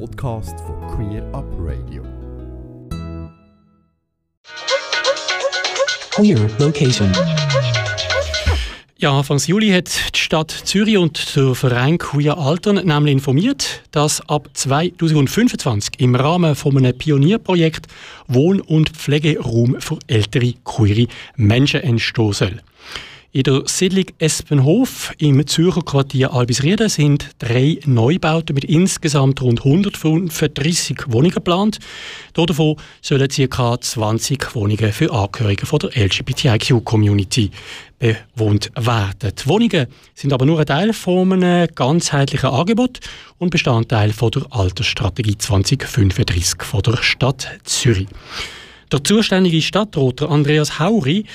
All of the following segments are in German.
Podcast von Queer Up Radio. Queer Location. Ja, Anfang Juli hat die Stadt Zürich und der Verein Queer Altern nämlich informiert, dass ab 2025 im Rahmen von einem Pionierprojekt Wohn- und Pflegeraum für ältere queere Menschen entstehen soll. In der Siedlung Espenhof im Zürcher Quartier Albisrieden sind drei Neubauten mit insgesamt rund 135 Wohnungen geplant. Davon sollen ca. 20 Wohnungen für Angehörige der LGBTIQ-Community bewohnt werden. Die Wohnungen sind aber nur ein Teil von einem ganzheitlichen Angebot und Bestandteil von der Altersstrategie 2035 von der Stadt Zürich. Der zuständige Stadtrat Andreas Hauri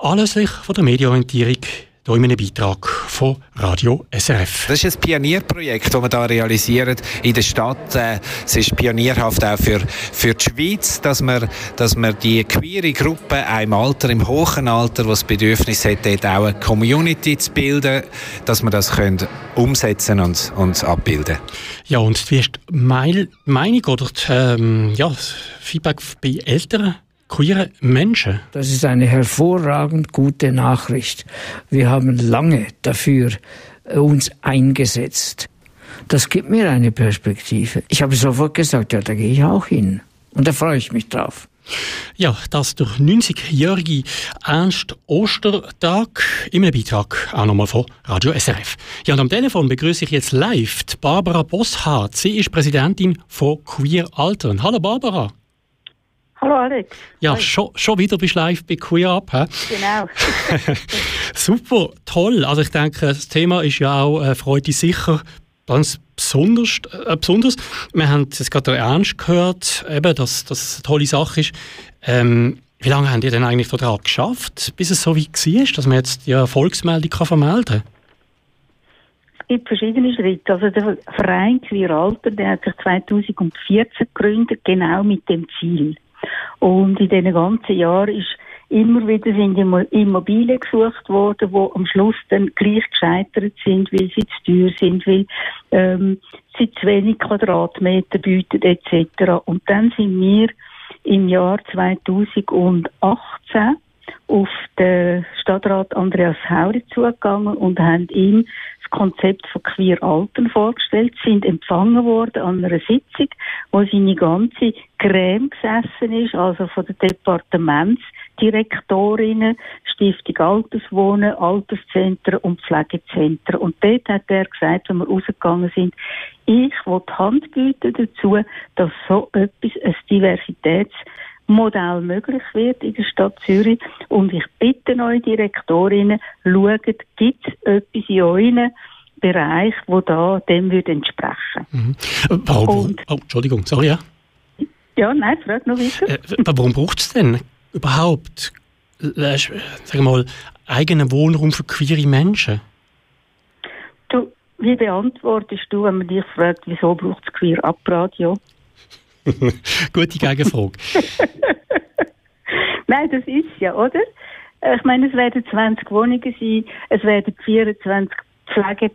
Anlässlich von der Medienorientierung hier in einem Beitrag von Radio SRF. Das ist ein Pionierprojekt, das wir hier realisieren in der Stadt. Äh, es ist pionierhaft auch für, für die Schweiz, dass wir, dass wir die queere Gruppe im Alter, im hohen Alter, das Bedürfnis hat, dort auch eine Community zu bilden, dass wir das können umsetzen und, und abbilden Ja, und wie ist die Meinung oder die, ähm, ja, Feedback bei Eltern queere Menschen. Das ist eine hervorragend gute Nachricht. Wir haben lange dafür äh, uns eingesetzt. Das gibt mir eine Perspektive. Ich habe sofort gesagt, ja, da gehe ich auch hin. Und da freue ich mich drauf. Ja, das der 90-jährige Ernst Ostertag einem Beitrag auch nochmal von Radio SRF. Ja, und am Telefon begrüße ich jetzt live Barbara Bosshardt. Sie ist Präsidentin von Queer Altern. Hallo Barbara. Hallo Alex. Ja, schon, schon wieder bist du live bei Queer Up. He? Genau. Super, toll. Also ich denke, das Thema ist ja auch äh, Freude sicher ganz besonders, äh, besonders. Wir haben jetzt gerade Ernst gehört, eben, dass das eine tolle Sache ist. Ähm, wie lange habt ihr denn eigentlich daran geschafft, bis es so weit war, dass man jetzt die Erfolgsmeldung kann vermelden kann? Es gibt verschiedene Schritte. Also der Verein Queer Alter, der hat sich 2014 gegründet, genau mit dem Ziel. Und in diesen ganzen Jahren ist immer wieder sind Immobilien gesucht worden, wo am Schluss dann gleich gescheitert sind, weil sie zu teuer sind, weil ähm, sie zu wenig Quadratmeter bieten etc. Und dann sind wir im Jahr 2018 auf den Stadtrat Andreas Hauri zugegangen und haben ihm Konzept von Queer Alten vorgestellt, sind empfangen worden an einer Sitzung, wo seine ganze Creme gesessen ist, also von den Departementsdirektorinnen, Stiftung Alterswohnen, Alterszentren und Pflegezentren. Und dort hat er gesagt, wenn wir rausgegangen sind, ich will die Hand bieten dazu, dass so etwas, ein Diversitäts Modell möglich wird in der Stadt Zürich. Und ich bitte euch Direktorinnen, schaut, gibt es etwas in euren Bereich, wo da dem würde entsprechen. Mhm. Warum, Und, oh, Entschuldigung, sorry, ja? Ja, nein, frag noch weiter. Äh, warum braucht es denn überhaupt, äh, sag mal, eigenen Wohnraum für queere Menschen? Du, wie beantwortest du, wenn man dich fragt, wieso braucht es Queer Up Radio? Gute Gegenfrage. Nein, das ist ja, oder? Ich meine, es werden 20 Wohnungen sein, es werden 24 Pflegeplätze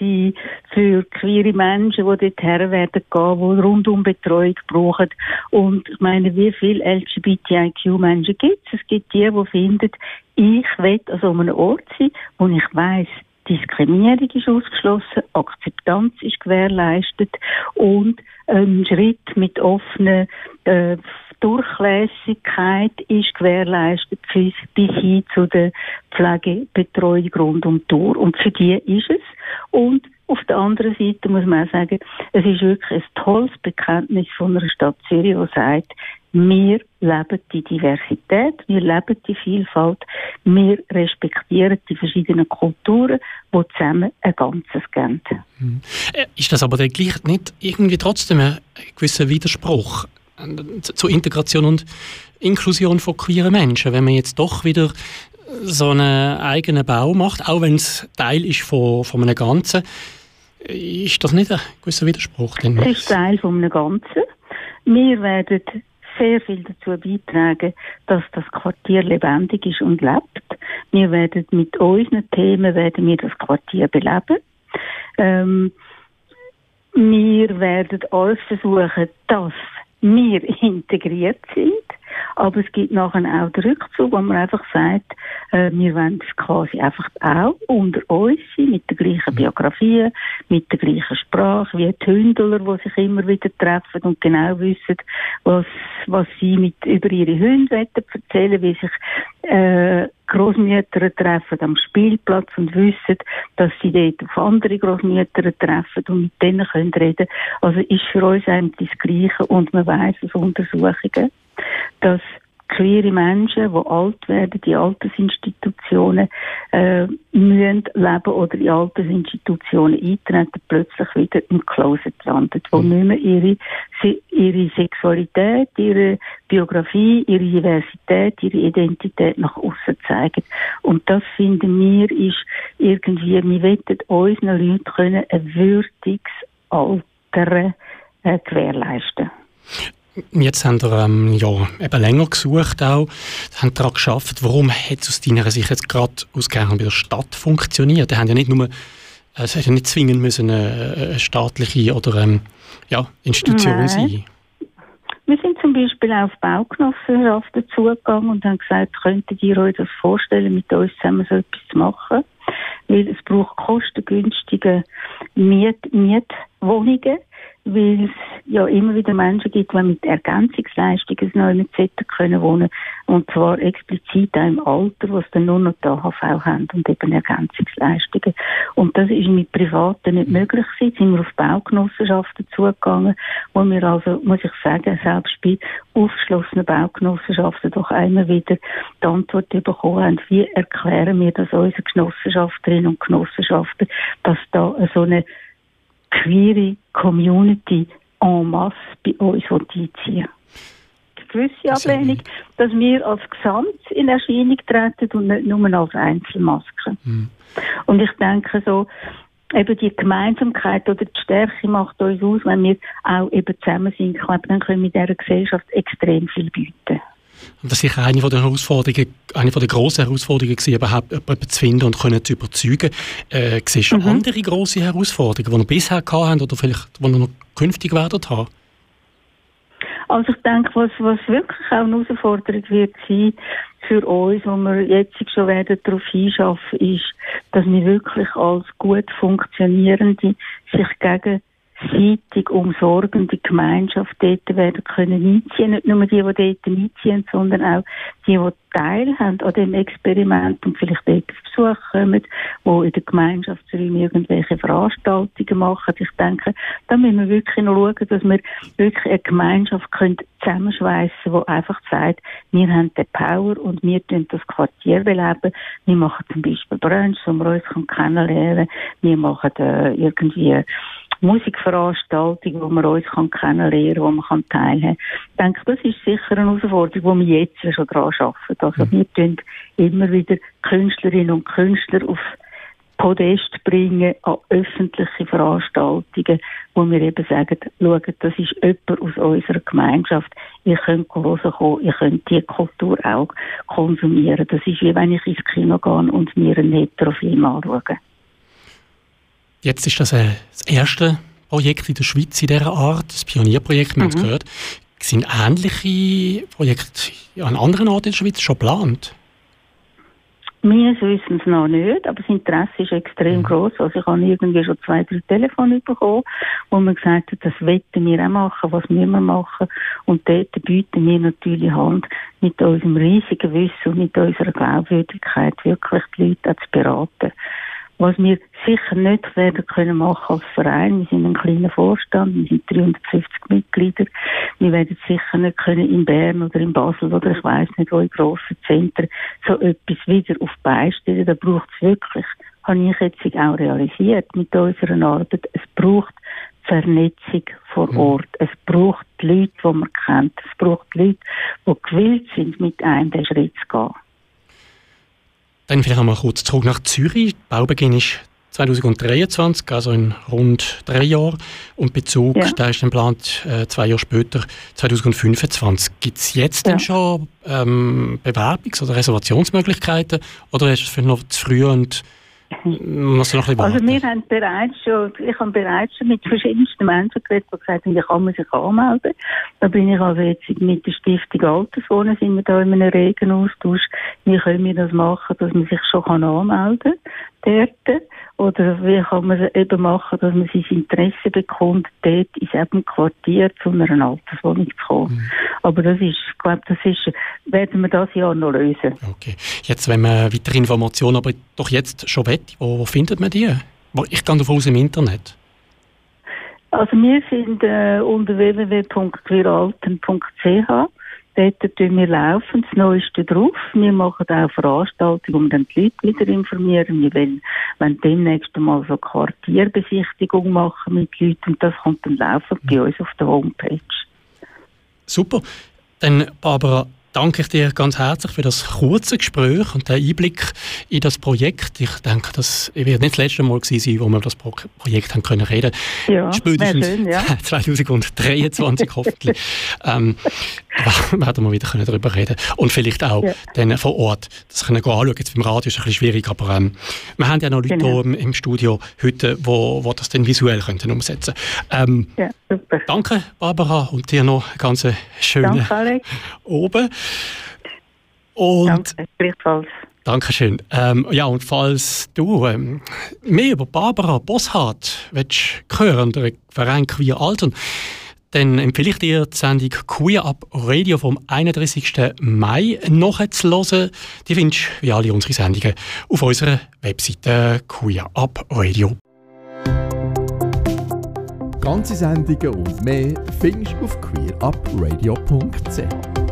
sein für queere Menschen, die dorthin werden gehen, die rundum Betreuung brauchen. Und ich meine, wie viele LGBTIQ-Menschen gibt es? Es gibt die, die finden, ich will an so einem Ort sein, wo ich weiss, Diskriminierung ist ausgeschlossen, Akzeptanz ist gewährleistet und ein Schritt mit offener äh, Durchlässigkeit ist gewährleistet bis, bis hin zu der Pflegebetreuung rund um die Tour. Und für die ist es. Und auf der anderen Seite muss man auch sagen, es ist wirklich ein tolles Bekenntnis von einer Stadt Zürich, die sagt, wir leben die Diversität, wir leben die Vielfalt, wir respektieren die verschiedenen Kulturen, die zusammen ein Ganzes geben. Hm. Äh, ist das aber dann gleich nicht irgendwie trotzdem ein gewisser Widerspruch äh, zur Integration und Inklusion von queeren Menschen, wenn man jetzt doch wieder so einen eigenen Bau macht, auch wenn es Teil ist von, von einem Ganzen, ist das nicht ein gewisser Widerspruch? Es ist Teil von einem Ganzen. Wir werden sehr viel dazu beitragen, dass das Quartier lebendig ist und lebt. Wir werden mit unseren Themen werden wir das Quartier beleben. Ähm, wir werden alles versuchen, dass wir integriert sind. Aber es gibt nachher auch den Rückzug, wo man einfach sagt, äh, wir wollen es quasi einfach auch unter uns sein, mit der gleichen mhm. Biografie, mit der gleichen Sprache, wie die Hündler, die sich immer wieder treffen und genau wissen, was, was sie mit, über ihre Hunde erzählen, wie sich äh, Großmütter treffen am Spielplatz und wissen, dass sie dort auf andere Großmütter treffen und mit denen können reden. Also ist für uns eigentlich das Gleiche und man weiß aus Untersuchungen, dass queere Menschen, die alt werden, die Altersinstitutionen äh, müssen leben oder in Altersinstitutionen eintreten, plötzlich wieder im Closet landet, wo mhm. nicht mehr ihre, ihre Sexualität, ihre Biografie, ihre Diversität, ihre Identität nach außen zeigen. Und das finden wir ist irgendwie, wir wollen unseren Leuten können ein würdiges Alter äh, gewährleisten. Jetzt haben wir ähm, ja, eben länger gesucht auch, haben daran geschafft. Warum hat es aus deiner Sicht jetzt gerade ausgerechnet bei der Stadt funktioniert? Die haben ja nicht nur, äh, es hätte ja nicht zwingend müssen eine, eine staatliche oder ähm, ja, Institution Nein. sein. Wir sind zum Beispiel auf Baugenossenschaften zugegangen und haben gesagt, könntet ihr euch das vorstellen, mit uns zusammen so etwas zu machen? Weil es braucht kostengünstige Miet Mietwohnungen weil es ja immer wieder Menschen gibt, die mit Ergänzungsleistungen neu mit Zetten können wohnen und zwar explizit auch im Alter, was dann nur noch die AHV haben und eben Ergänzungsleistungen. Und das ist mit Privaten nicht möglich gewesen. Sind wir auf Baugenossenschaften zugegangen, wo wir also, muss ich sagen, selbst bei aufgeschlossenen Baugenossenschaften doch immer wieder die Antwort bekommen haben, wie erklären wir das unseren Genossenschafterinnen und Genossenschaften, dass da so eine queere Community en masse bei uns einziehen gewisse Ablehnung, dass wir als Gesamt in Erscheinung treten und nicht nur als Einzelmasken. Mhm. Und ich denke so, eben die Gemeinsamkeit oder die Stärke macht uns aus, wenn wir auch eben zusammen sind. Ich glaube, dann können wir dieser Gesellschaft extrem viel bieten. Und das ist sicher eine der Herausforderungen, eine der grossen Herausforderungen gewesen, überhaupt jemanden zu finden und können zu überzeugen. Äh, siehst du mhm. andere grosse Herausforderungen, die wir bisher hatten oder vielleicht die wir noch künftig werden haben? Also ich denke, was, was wirklich auch eine Herausforderung wird sein für uns, wo wir jetzt schon werden darauf hinschaffen, ist, dass wir wirklich als gut funktionierende, sich gegen seitig umsorgende Gemeinschaft dort werden können einziehen. Nicht nur die, die dort einziehen, sondern auch die, die teilhaben an dem Experiment und vielleicht dort auf Besuch kommen, die in den Gemeinschaftsräumen irgendwelche Veranstaltungen machen. Ich denke, da müssen wir wirklich noch schauen, dass wir wirklich eine Gemeinschaft können zusammenschweissen können, die einfach sagt, wir haben die Power und wir tun das Quartier beleben. Wir machen zum Beispiel Brunch, wo wir uns kennenlernen können. Wir machen äh, irgendwie Musikveranstaltung, wo man uns kann kennenlernen kann, wo man kann teilhaben kann. Ich denke, das ist sicher eine Herausforderung, wo wir jetzt schon daran arbeiten. Also mhm. wir tun immer wieder Künstlerinnen und Künstler auf Podest bringen an öffentliche Veranstaltungen, wo wir eben sagen, schaut, das ist jemand aus unserer Gemeinschaft. Ihr könnt hören kommen, ihr könnt die Kultur auch konsumieren. Das ist wie wenn ich ins Kino gehe und mir einen Heterofilm anschaue. Jetzt ist das äh, das erste Projekt in der Schweiz in dieser Art, das Pionierprojekt, wir mhm. haben es gehört. Sind ähnliche Projekte an anderen Orten in der Schweiz schon geplant? Wir wissen es noch nicht, aber das Interesse ist extrem mhm. groß. Also ich habe irgendwie schon zwei, drei Telefone bekommen, wo man gesagt hat, das wetten wir auch machen, was müssen wir machen. Und dort bieten wir natürlich Hand, mit unserem riesigen Wissen und mit unserer Glaubwürdigkeit wirklich die Leute auch zu beraten. Was wir sicher nicht werden können machen als Verein, wir sind ein kleiner Vorstand, wir sind 350 Mitglieder, wir werden sicher nicht können in Bern oder in Basel oder ich weiß nicht wo in grossen Zentren so etwas wieder auf beistellen. Da braucht es wirklich, habe ich jetzt auch realisiert mit unserer Arbeit, es braucht Vernetzung vor mhm. Ort. Es braucht Leute, die man kennt. Es braucht Leute, die gewillt sind, mit einem den Schritt zu gehen. Dann vielleicht einmal kurz zurück nach Zürich. Baubeginn ist 2023, also in rund drei Jahren. Und Bezug, ja. der ist dann geplant äh, zwei Jahre später, 2025. Gibt es jetzt ja. denn schon ähm, Bewerbungs- oder Reservationsmöglichkeiten? Oder ist es noch zu früh und Muss noch ein also wir haben bereits schon, ich habe bereits schon mit verschiedensten Menschen geredet, die gesagt haben, wie kann man sich anmelden. Da bin ich also jetzt mit der Stiftung Alterswohnen, sind wir da in einem regen Austausch. Wie können wir das machen, dass man sich schon anmelden kann dort? Oder wie kann man es eben machen, dass man sein Interesse bekommt, dort in diesem Quartier zu einer Alterswohnung zu kommen. Mhm. Aber das ist, ich glaube, das ist, werden wir das Jahr noch lösen. Okay. Jetzt, wenn man weitere Informationen aber doch jetzt schon will, wo, wo findet man die? Ich gehe davon aus im Internet. Also wir sind äh, unter www.queeralten.ch Dort tun wir laufend das Neueste drauf. Wir machen auch Veranstaltungen, um dann die Leute wieder informieren. Wir wollen, wenn demnächst mal so Quartierbesichtigung machen mit Leuten und das kommt dann laufend bei uns auf der Homepage. Super. Dann, Barbara, danke ich dir ganz herzlich für das kurze Gespräch und den Einblick in das Projekt. Ich denke, das wird nicht das letzte Mal sein, wo wir das Projekt haben können reden. Ja, Spätestens schön, ja. 2023 hoffentlich. ähm, werden wir wieder können darüber reden und vielleicht auch ja. dann vor Ort das können anschauen. Jetzt beim Radio ist es ein bisschen schwierig, aber ähm, wir haben ja noch Leute genau. im, im, Studio heute, wo, wo das dann visuell könnten umsetzen. Ähm, ja, super. Danke, Barbara, und dir noch einen ganz schönen Danke, Alex. oben. Und Danke, gleichfalls. Dankeschön. Ähm, ja, und falls du ähm, mehr über Barbara Bosshardt willst hören, der Verein Queer Altern, dann empfehle ich dir die Sendung Queer Up Radio vom 31. Mai nachzuhören. Die findest du wie alle unsere Sendungen auf unserer Webseite Queer Up Radio. Ganze Sendungen und mehr findest du auf queerupradio.ch.